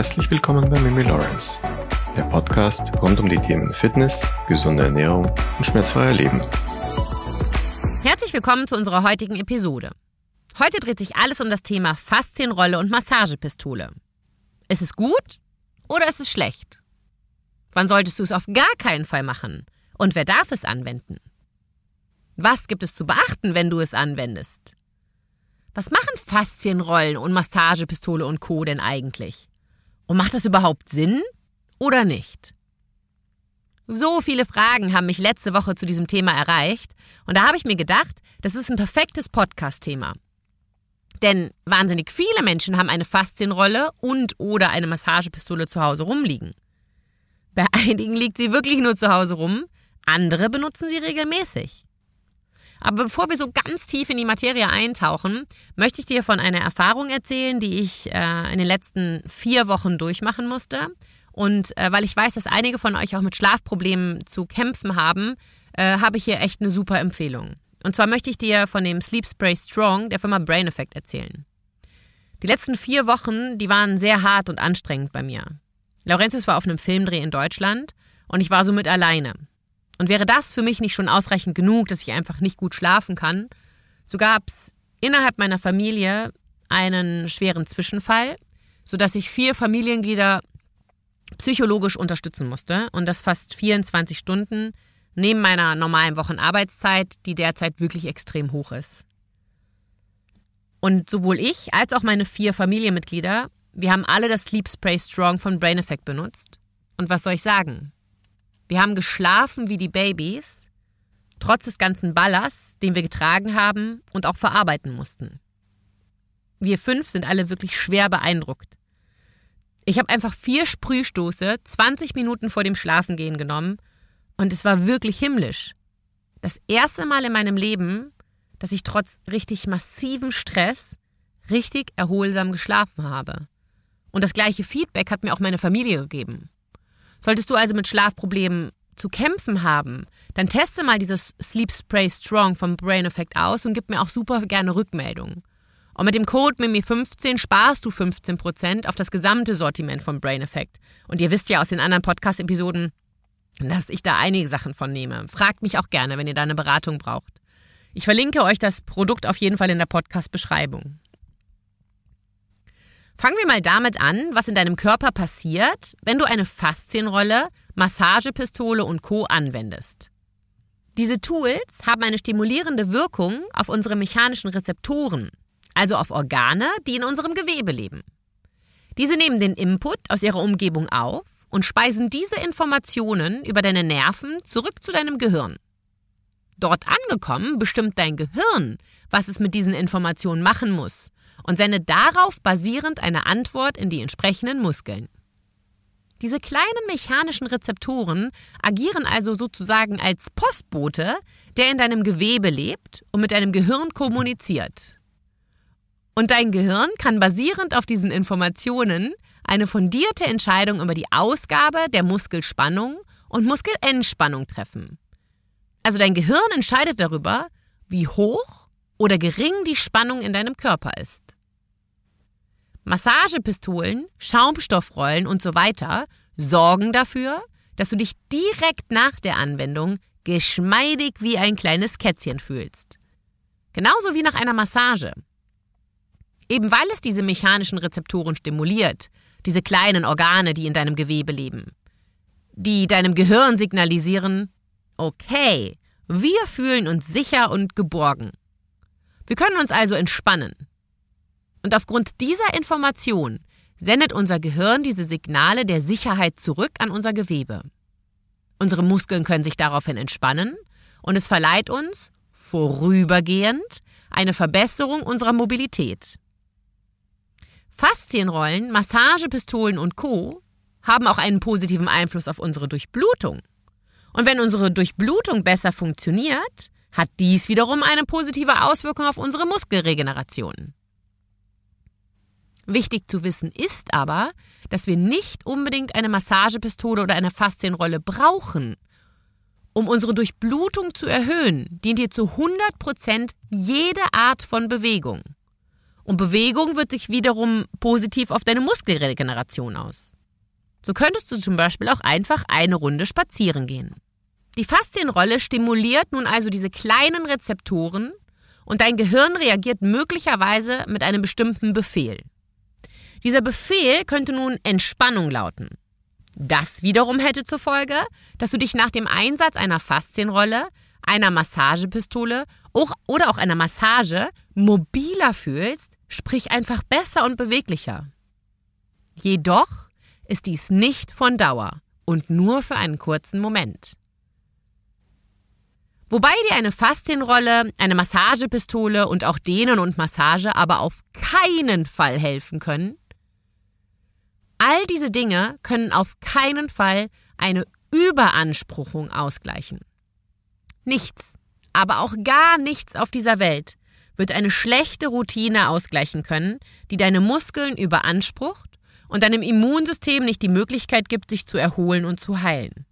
Herzlich willkommen bei Mimi Lawrence, der Podcast rund um die Themen Fitness, gesunde Ernährung und schmerzfreier Leben. Herzlich willkommen zu unserer heutigen Episode. Heute dreht sich alles um das Thema Faszienrolle und Massagepistole. Ist es gut oder ist es schlecht? Wann solltest du es auf gar keinen Fall machen? Und wer darf es anwenden? Was gibt es zu beachten, wenn du es anwendest? Was machen Faszienrollen und Massagepistole und Co. denn eigentlich? Und macht das überhaupt Sinn oder nicht? So viele Fragen haben mich letzte Woche zu diesem Thema erreicht und da habe ich mir gedacht, das ist ein perfektes Podcast-Thema. Denn wahnsinnig viele Menschen haben eine Faszienrolle und oder eine Massagepistole zu Hause rumliegen. Bei einigen liegt sie wirklich nur zu Hause rum, andere benutzen sie regelmäßig. Aber bevor wir so ganz tief in die Materie eintauchen, möchte ich dir von einer Erfahrung erzählen, die ich äh, in den letzten vier Wochen durchmachen musste. Und äh, weil ich weiß, dass einige von euch auch mit Schlafproblemen zu kämpfen haben, äh, habe ich hier echt eine super Empfehlung. Und zwar möchte ich dir von dem Sleep Spray Strong der Firma Brain Effect erzählen. Die letzten vier Wochen, die waren sehr hart und anstrengend bei mir. Laurentius war auf einem Filmdreh in Deutschland und ich war somit alleine. Und wäre das für mich nicht schon ausreichend genug, dass ich einfach nicht gut schlafen kann, so gab es innerhalb meiner Familie einen schweren Zwischenfall, sodass ich vier Familienglieder psychologisch unterstützen musste und das fast 24 Stunden neben meiner normalen Wochenarbeitszeit, die derzeit wirklich extrem hoch ist. Und sowohl ich als auch meine vier Familienmitglieder, wir haben alle das Sleep Spray Strong von Brain Effect benutzt. Und was soll ich sagen? Wir haben geschlafen wie die Babys, trotz des ganzen Ballasts, den wir getragen haben und auch verarbeiten mussten. Wir fünf sind alle wirklich schwer beeindruckt. Ich habe einfach vier Sprühstoße 20 Minuten vor dem Schlafengehen genommen und es war wirklich himmlisch. Das erste Mal in meinem Leben, dass ich trotz richtig massivem Stress richtig erholsam geschlafen habe. Und das gleiche Feedback hat mir auch meine Familie gegeben. Solltest du also mit Schlafproblemen zu kämpfen haben, dann teste mal dieses Sleep Spray Strong vom Brain Effect aus und gib mir auch super gerne Rückmeldungen. Und mit dem Code MIMI15 sparst du 15% auf das gesamte Sortiment vom Brain Effect. Und ihr wisst ja aus den anderen Podcast-Episoden, dass ich da einige Sachen von nehme. Fragt mich auch gerne, wenn ihr da eine Beratung braucht. Ich verlinke euch das Produkt auf jeden Fall in der Podcast-Beschreibung. Fangen wir mal damit an, was in deinem Körper passiert, wenn du eine Faszienrolle, Massagepistole und Co. anwendest. Diese Tools haben eine stimulierende Wirkung auf unsere mechanischen Rezeptoren, also auf Organe, die in unserem Gewebe leben. Diese nehmen den Input aus ihrer Umgebung auf und speisen diese Informationen über deine Nerven zurück zu deinem Gehirn. Dort angekommen bestimmt dein Gehirn, was es mit diesen Informationen machen muss und sende darauf basierend eine Antwort in die entsprechenden Muskeln. Diese kleinen mechanischen Rezeptoren agieren also sozusagen als Postbote, der in deinem Gewebe lebt und mit deinem Gehirn kommuniziert. Und dein Gehirn kann basierend auf diesen Informationen eine fundierte Entscheidung über die Ausgabe der Muskelspannung und Muskelentspannung treffen. Also dein Gehirn entscheidet darüber, wie hoch oder gering die Spannung in deinem Körper ist. Massagepistolen, Schaumstoffrollen und so weiter sorgen dafür, dass du dich direkt nach der Anwendung geschmeidig wie ein kleines Kätzchen fühlst. Genauso wie nach einer Massage. Eben weil es diese mechanischen Rezeptoren stimuliert, diese kleinen Organe, die in deinem Gewebe leben, die deinem Gehirn signalisieren, okay, wir fühlen uns sicher und geborgen. Wir können uns also entspannen. Und aufgrund dieser Information sendet unser Gehirn diese Signale der Sicherheit zurück an unser Gewebe. Unsere Muskeln können sich daraufhin entspannen und es verleiht uns, vorübergehend, eine Verbesserung unserer Mobilität. Faszienrollen, Massagepistolen und Co. haben auch einen positiven Einfluss auf unsere Durchblutung. Und wenn unsere Durchblutung besser funktioniert, hat dies wiederum eine positive Auswirkung auf unsere Muskelregeneration. Wichtig zu wissen ist aber, dass wir nicht unbedingt eine Massagepistole oder eine Faszienrolle brauchen. Um unsere Durchblutung zu erhöhen, dient ihr zu 100% jede Art von Bewegung. Und Bewegung wirkt sich wiederum positiv auf deine Muskelregeneration aus. So könntest du zum Beispiel auch einfach eine Runde spazieren gehen. Die Faszienrolle stimuliert nun also diese kleinen Rezeptoren und dein Gehirn reagiert möglicherweise mit einem bestimmten Befehl. Dieser Befehl könnte nun Entspannung lauten. Das wiederum hätte zur Folge, dass du dich nach dem Einsatz einer Faszienrolle, einer Massagepistole oder auch einer Massage mobiler fühlst, sprich einfach besser und beweglicher. Jedoch ist dies nicht von Dauer und nur für einen kurzen Moment. Wobei dir eine Faszienrolle, eine Massagepistole und auch Dehnen und Massage aber auf keinen Fall helfen können. All diese Dinge können auf keinen Fall eine Überanspruchung ausgleichen. Nichts, aber auch gar nichts auf dieser Welt wird eine schlechte Routine ausgleichen können, die deine Muskeln überansprucht und deinem Immunsystem nicht die Möglichkeit gibt, sich zu erholen und zu heilen.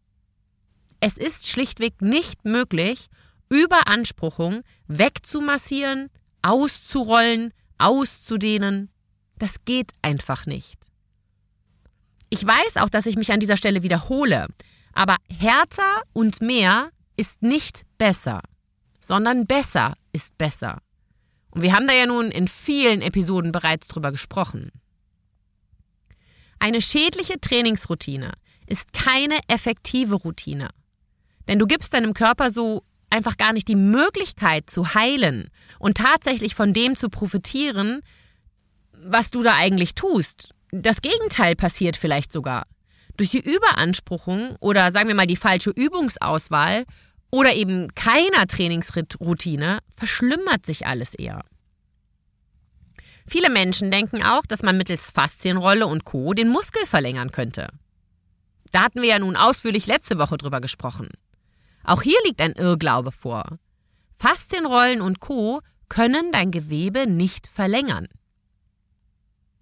Es ist schlichtweg nicht möglich, Überanspruchung wegzumassieren, auszurollen, auszudehnen. Das geht einfach nicht. Ich weiß auch, dass ich mich an dieser Stelle wiederhole, aber härter und mehr ist nicht besser, sondern besser ist besser. Und wir haben da ja nun in vielen Episoden bereits drüber gesprochen. Eine schädliche Trainingsroutine ist keine effektive Routine. Denn du gibst deinem Körper so einfach gar nicht die Möglichkeit zu heilen und tatsächlich von dem zu profitieren, was du da eigentlich tust. Das Gegenteil passiert vielleicht sogar. Durch die Überanspruchung oder sagen wir mal die falsche Übungsauswahl oder eben keiner Trainingsroutine verschlimmert sich alles eher. Viele Menschen denken auch, dass man mittels Faszienrolle und Co. den Muskel verlängern könnte. Da hatten wir ja nun ausführlich letzte Woche drüber gesprochen. Auch hier liegt ein Irrglaube vor. Faszienrollen und Co. können dein Gewebe nicht verlängern.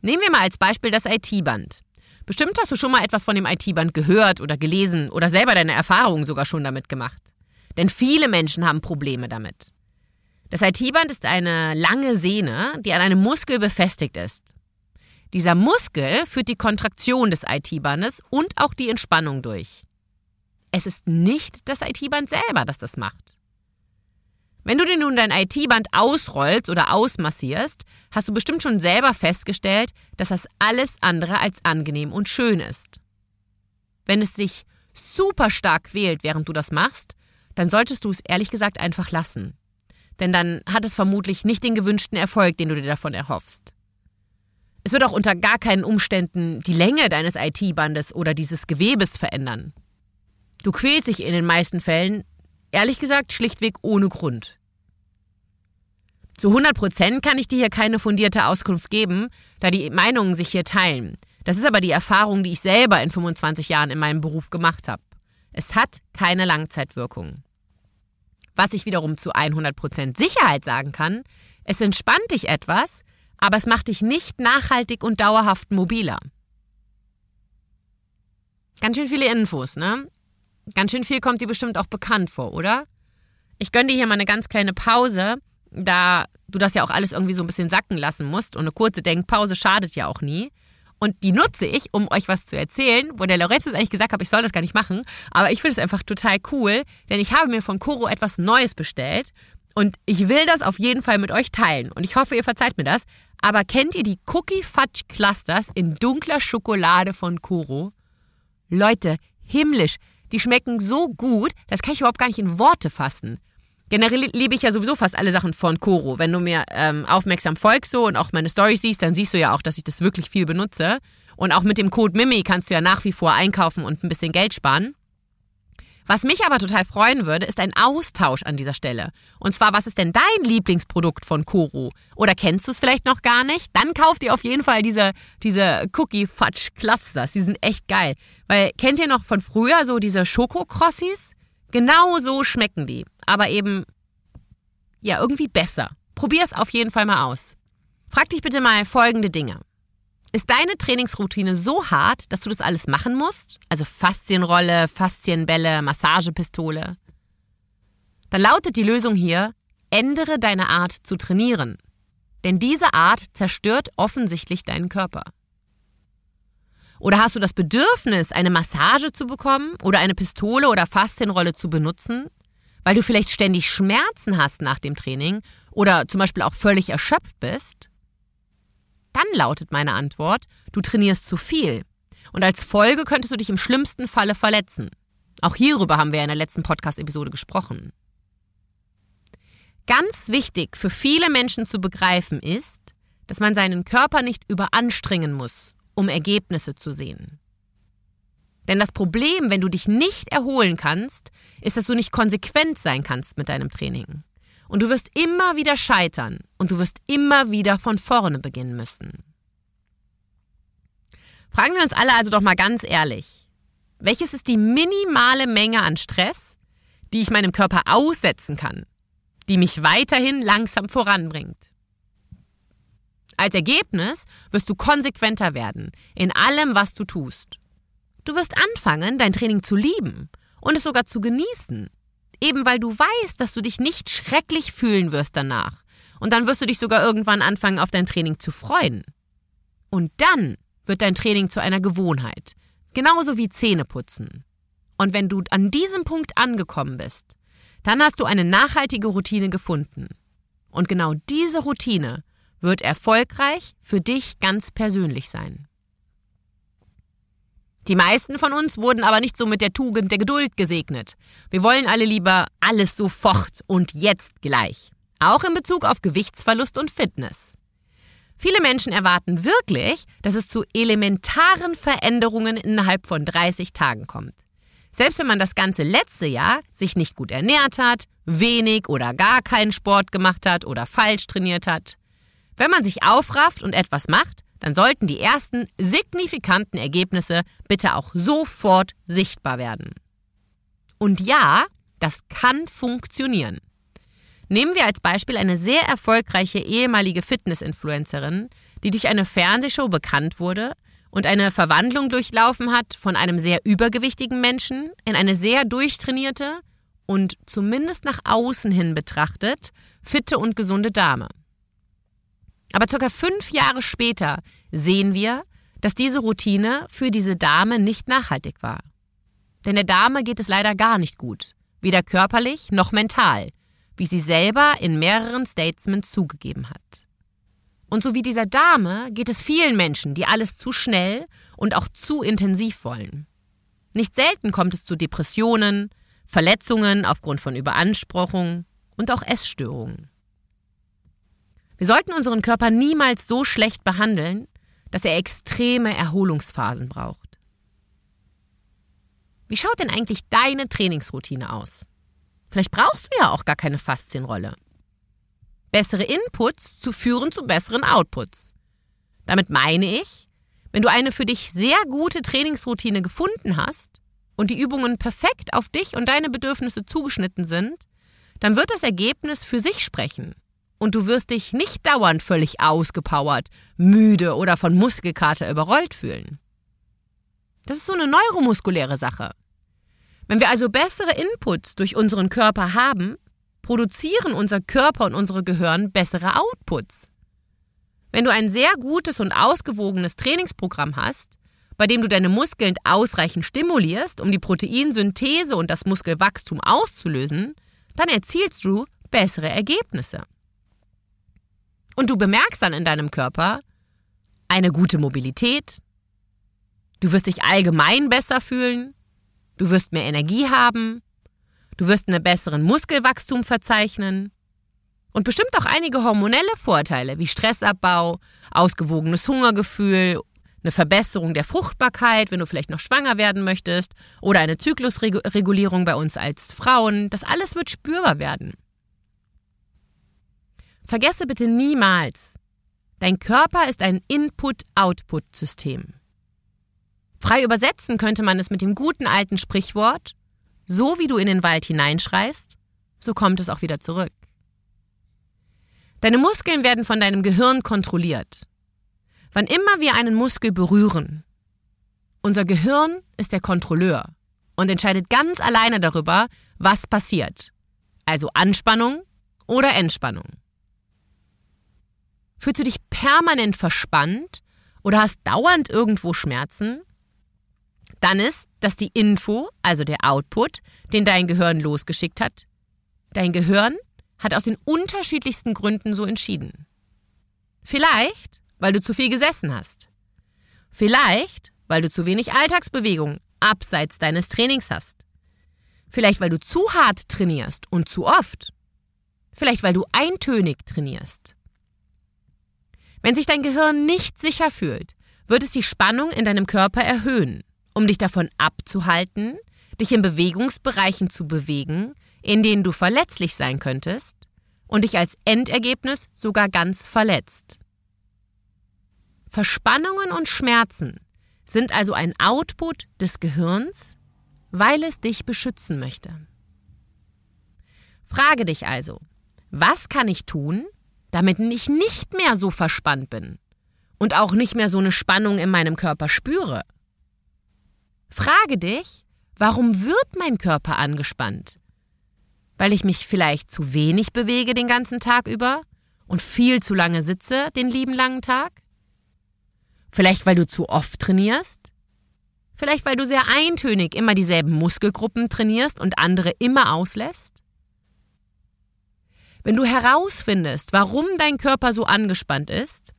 Nehmen wir mal als Beispiel das IT-Band. Bestimmt hast du schon mal etwas von dem IT-Band gehört oder gelesen oder selber deine Erfahrungen sogar schon damit gemacht. Denn viele Menschen haben Probleme damit. Das IT-Band ist eine lange Sehne, die an einem Muskel befestigt ist. Dieser Muskel führt die Kontraktion des IT-Bandes und auch die Entspannung durch. Es ist nicht das IT-Band selber, das das macht. Wenn du dir nun dein IT-Band ausrollst oder ausmassierst, hast du bestimmt schon selber festgestellt, dass das alles andere als angenehm und schön ist. Wenn es sich super stark quält, während du das machst, dann solltest du es ehrlich gesagt einfach lassen. Denn dann hat es vermutlich nicht den gewünschten Erfolg, den du dir davon erhoffst. Es wird auch unter gar keinen Umständen die Länge deines IT-Bandes oder dieses Gewebes verändern. Du quälst dich in den meisten Fällen, ehrlich gesagt, schlichtweg ohne Grund. Zu 100 Prozent kann ich dir hier keine fundierte Auskunft geben, da die Meinungen sich hier teilen. Das ist aber die Erfahrung, die ich selber in 25 Jahren in meinem Beruf gemacht habe. Es hat keine Langzeitwirkung. Was ich wiederum zu 100% Sicherheit sagen kann, es entspannt dich etwas, aber es macht dich nicht nachhaltig und dauerhaft mobiler. Ganz schön viele Infos, ne? Ganz schön viel kommt dir bestimmt auch bekannt vor, oder? Ich gönne dir hier mal eine ganz kleine Pause, da du das ja auch alles irgendwie so ein bisschen sacken lassen musst und eine kurze Denkpause schadet ja auch nie. Und die nutze ich, um euch was zu erzählen, wo der Lorenz eigentlich gesagt hat, ich soll das gar nicht machen. Aber ich finde es einfach total cool, denn ich habe mir von Koro etwas Neues bestellt. Und ich will das auf jeden Fall mit euch teilen. Und ich hoffe, ihr verzeiht mir das. Aber kennt ihr die Cookie Fudge Clusters in dunkler Schokolade von Koro? Leute, himmlisch. Die schmecken so gut, das kann ich überhaupt gar nicht in Worte fassen. Generell liebe ich ja sowieso fast alle Sachen von Koro. Wenn du mir ähm, aufmerksam folgst so und auch meine Stories siehst, dann siehst du ja auch, dass ich das wirklich viel benutze. Und auch mit dem Code MIMI kannst du ja nach wie vor einkaufen und ein bisschen Geld sparen. Was mich aber total freuen würde, ist ein Austausch an dieser Stelle. Und zwar, was ist denn dein Lieblingsprodukt von Koro? Oder kennst du es vielleicht noch gar nicht? Dann kauft ihr auf jeden Fall diese, diese Cookie Fudge Clusters. Die sind echt geil. Weil kennt ihr noch von früher so diese Schokokrossis? Genau so schmecken die aber eben, ja, irgendwie besser. Probier es auf jeden Fall mal aus. Frag dich bitte mal folgende Dinge. Ist deine Trainingsroutine so hart, dass du das alles machen musst? Also Faszienrolle, Faszienbälle, Massagepistole? Dann lautet die Lösung hier, ändere deine Art zu trainieren. Denn diese Art zerstört offensichtlich deinen Körper. Oder hast du das Bedürfnis, eine Massage zu bekommen oder eine Pistole oder Faszienrolle zu benutzen, weil du vielleicht ständig Schmerzen hast nach dem Training oder zum Beispiel auch völlig erschöpft bist? Dann lautet meine Antwort, du trainierst zu viel. Und als Folge könntest du dich im schlimmsten Falle verletzen. Auch hierüber haben wir in der letzten Podcast-Episode gesprochen. Ganz wichtig für viele Menschen zu begreifen ist, dass man seinen Körper nicht überanstrengen muss, um Ergebnisse zu sehen. Denn das Problem, wenn du dich nicht erholen kannst, ist, dass du nicht konsequent sein kannst mit deinem Training. Und du wirst immer wieder scheitern und du wirst immer wieder von vorne beginnen müssen. Fragen wir uns alle also doch mal ganz ehrlich, welches ist die minimale Menge an Stress, die ich meinem Körper aussetzen kann, die mich weiterhin langsam voranbringt? Als Ergebnis wirst du konsequenter werden in allem, was du tust. Du wirst anfangen, dein Training zu lieben und es sogar zu genießen. Eben weil du weißt, dass du dich nicht schrecklich fühlen wirst danach. Und dann wirst du dich sogar irgendwann anfangen, auf dein Training zu freuen. Und dann wird dein Training zu einer Gewohnheit. Genauso wie Zähneputzen. Und wenn du an diesem Punkt angekommen bist, dann hast du eine nachhaltige Routine gefunden. Und genau diese Routine wird erfolgreich für dich ganz persönlich sein. Die meisten von uns wurden aber nicht so mit der Tugend der Geduld gesegnet. Wir wollen alle lieber alles sofort und jetzt gleich. Auch in Bezug auf Gewichtsverlust und Fitness. Viele Menschen erwarten wirklich, dass es zu elementaren Veränderungen innerhalb von 30 Tagen kommt. Selbst wenn man das ganze letzte Jahr sich nicht gut ernährt hat, wenig oder gar keinen Sport gemacht hat oder falsch trainiert hat. Wenn man sich aufrafft und etwas macht, dann sollten die ersten signifikanten Ergebnisse bitte auch sofort sichtbar werden. Und ja, das kann funktionieren. Nehmen wir als Beispiel eine sehr erfolgreiche ehemalige Fitness-Influencerin, die durch eine Fernsehshow bekannt wurde und eine Verwandlung durchlaufen hat von einem sehr übergewichtigen Menschen in eine sehr durchtrainierte und zumindest nach außen hin betrachtet fitte und gesunde Dame. Aber circa fünf Jahre später sehen wir, dass diese Routine für diese Dame nicht nachhaltig war. Denn der Dame geht es leider gar nicht gut, weder körperlich noch mental, wie sie selber in mehreren Statements zugegeben hat. Und so wie dieser Dame geht es vielen Menschen, die alles zu schnell und auch zu intensiv wollen. Nicht selten kommt es zu Depressionen, Verletzungen aufgrund von Überanspruchung und auch Essstörungen. Wir sollten unseren Körper niemals so schlecht behandeln, dass er extreme Erholungsphasen braucht. Wie schaut denn eigentlich deine Trainingsroutine aus? Vielleicht brauchst du ja auch gar keine Faszienrolle. Bessere Inputs zu führen zu besseren Outputs. Damit meine ich, wenn du eine für dich sehr gute Trainingsroutine gefunden hast und die Übungen perfekt auf dich und deine Bedürfnisse zugeschnitten sind, dann wird das Ergebnis für sich sprechen und du wirst dich nicht dauernd völlig ausgepowert, müde oder von Muskelkater überrollt fühlen. Das ist so eine neuromuskuläre Sache. Wenn wir also bessere Inputs durch unseren Körper haben, produzieren unser Körper und unsere Gehirn bessere Outputs. Wenn du ein sehr gutes und ausgewogenes Trainingsprogramm hast, bei dem du deine Muskeln ausreichend stimulierst, um die Proteinsynthese und das Muskelwachstum auszulösen, dann erzielst du bessere Ergebnisse. Und du bemerkst dann in deinem Körper eine gute Mobilität, du wirst dich allgemein besser fühlen, du wirst mehr Energie haben, du wirst einen besseren Muskelwachstum verzeichnen und bestimmt auch einige hormonelle Vorteile wie Stressabbau, ausgewogenes Hungergefühl, eine Verbesserung der Fruchtbarkeit, wenn du vielleicht noch schwanger werden möchtest, oder eine Zyklusregulierung bei uns als Frauen. Das alles wird spürbar werden. Vergesse bitte niemals, dein Körper ist ein Input-Output-System. Frei übersetzen könnte man es mit dem guten alten Sprichwort, so wie du in den Wald hineinschreist, so kommt es auch wieder zurück. Deine Muskeln werden von deinem Gehirn kontrolliert. Wann immer wir einen Muskel berühren, unser Gehirn ist der Kontrolleur und entscheidet ganz alleine darüber, was passiert. Also Anspannung oder Entspannung. Fühlst du dich permanent verspannt oder hast dauernd irgendwo Schmerzen? Dann ist das die Info, also der Output, den dein Gehirn losgeschickt hat. Dein Gehirn hat aus den unterschiedlichsten Gründen so entschieden. Vielleicht, weil du zu viel gesessen hast. Vielleicht, weil du zu wenig Alltagsbewegung abseits deines Trainings hast. Vielleicht, weil du zu hart trainierst und zu oft. Vielleicht, weil du eintönig trainierst. Wenn sich dein Gehirn nicht sicher fühlt, wird es die Spannung in deinem Körper erhöhen, um dich davon abzuhalten, dich in Bewegungsbereichen zu bewegen, in denen du verletzlich sein könntest und dich als Endergebnis sogar ganz verletzt. Verspannungen und Schmerzen sind also ein Output des Gehirns, weil es dich beschützen möchte. Frage dich also, was kann ich tun, damit ich nicht mehr so verspannt bin und auch nicht mehr so eine Spannung in meinem Körper spüre? Frage dich, warum wird mein Körper angespannt? Weil ich mich vielleicht zu wenig bewege den ganzen Tag über und viel zu lange sitze den lieben langen Tag? Vielleicht weil du zu oft trainierst? Vielleicht weil du sehr eintönig immer dieselben Muskelgruppen trainierst und andere immer auslässt? Wenn du herausfindest, warum dein Körper so angespannt ist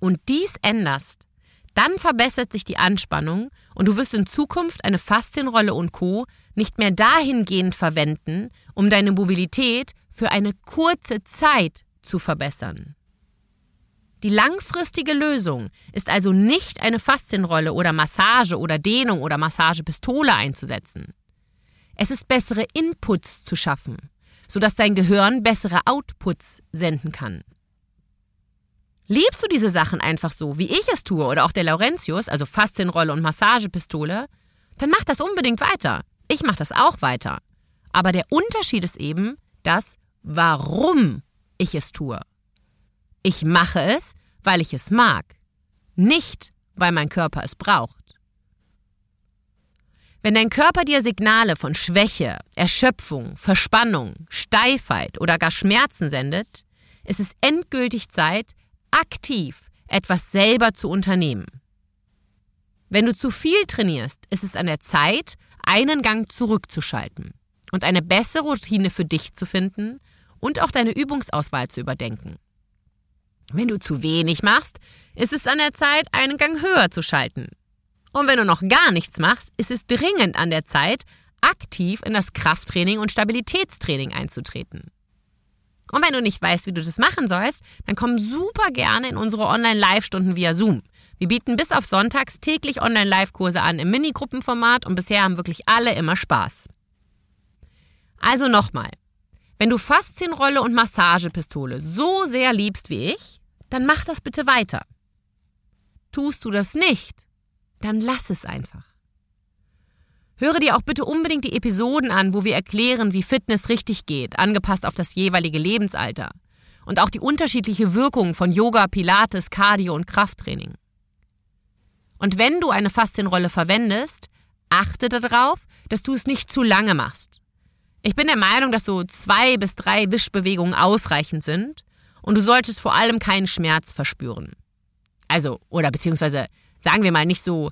und dies änderst, dann verbessert sich die Anspannung und du wirst in Zukunft eine Faszienrolle und Co. nicht mehr dahingehend verwenden, um deine Mobilität für eine kurze Zeit zu verbessern. Die langfristige Lösung ist also nicht eine Faszienrolle oder Massage oder Dehnung oder Massagepistole einzusetzen. Es ist bessere Inputs zu schaffen, sodass dein Gehirn bessere Outputs senden kann. Liebst du diese Sachen einfach so, wie ich es tue oder auch der Laurentius, also Faszienrolle und Massagepistole, dann mach das unbedingt weiter. Ich mache das auch weiter. Aber der Unterschied ist eben das, warum ich es tue. Ich mache es, weil ich es mag, nicht weil mein Körper es braucht. Wenn dein Körper dir Signale von Schwäche, Erschöpfung, Verspannung, Steifheit oder gar Schmerzen sendet, ist es endgültig Zeit, aktiv etwas selber zu unternehmen. Wenn du zu viel trainierst, ist es an der Zeit, einen Gang zurückzuschalten und eine bessere Routine für dich zu finden und auch deine Übungsauswahl zu überdenken. Wenn du zu wenig machst, ist es an der Zeit, einen Gang höher zu schalten. Und wenn du noch gar nichts machst, ist es dringend an der Zeit, aktiv in das Krafttraining und Stabilitätstraining einzutreten. Und wenn du nicht weißt, wie du das machen sollst, dann komm super gerne in unsere Online-Live-Stunden via Zoom. Wir bieten bis auf Sonntags täglich Online-Live-Kurse an im Minigruppenformat und bisher haben wirklich alle immer Spaß. Also nochmal. Wenn du Faszienrolle und Massagepistole so sehr liebst wie ich, dann mach das bitte weiter. Tust du das nicht, dann lass es einfach. Höre dir auch bitte unbedingt die Episoden an, wo wir erklären, wie Fitness richtig geht, angepasst auf das jeweilige Lebensalter. Und auch die unterschiedliche Wirkung von Yoga, Pilates, Cardio und Krafttraining. Und wenn du eine Faszienrolle verwendest, achte darauf, dass du es nicht zu lange machst. Ich bin der Meinung, dass so zwei bis drei Wischbewegungen ausreichend sind und du solltest vor allem keinen Schmerz verspüren. Also, oder beziehungsweise sagen wir mal nicht so,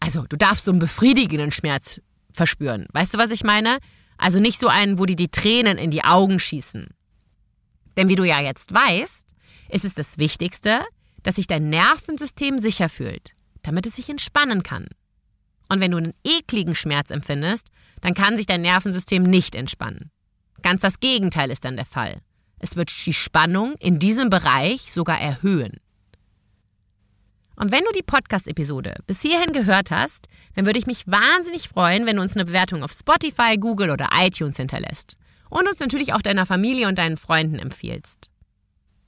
also du darfst so einen befriedigenden Schmerz verspüren. Weißt du, was ich meine? Also nicht so einen, wo dir die Tränen in die Augen schießen. Denn wie du ja jetzt weißt, ist es das Wichtigste, dass sich dein Nervensystem sicher fühlt, damit es sich entspannen kann. Und wenn du einen ekligen Schmerz empfindest, dann kann sich dein Nervensystem nicht entspannen. Ganz das Gegenteil ist dann der Fall. Es wird die Spannung in diesem Bereich sogar erhöhen. Und wenn du die Podcast-Episode bis hierhin gehört hast, dann würde ich mich wahnsinnig freuen, wenn du uns eine Bewertung auf Spotify, Google oder iTunes hinterlässt. Und uns natürlich auch deiner Familie und deinen Freunden empfiehlst.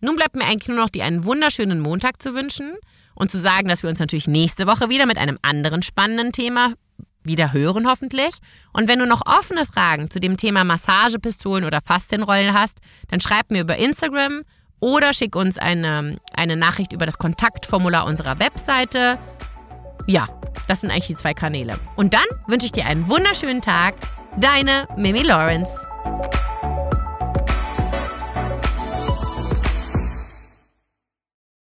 Nun bleibt mir eigentlich nur noch dir einen wunderschönen Montag zu wünschen und zu sagen, dass wir uns natürlich nächste Woche wieder mit einem anderen spannenden Thema wieder hören hoffentlich. Und wenn du noch offene Fragen zu dem Thema Massagepistolen oder Faszienrollen hast, dann schreib mir über Instagram oder schick uns eine, eine Nachricht über das Kontaktformular unserer Webseite. Ja, das sind eigentlich die zwei Kanäle. Und dann wünsche ich dir einen wunderschönen Tag. Deine Mimi Lawrence.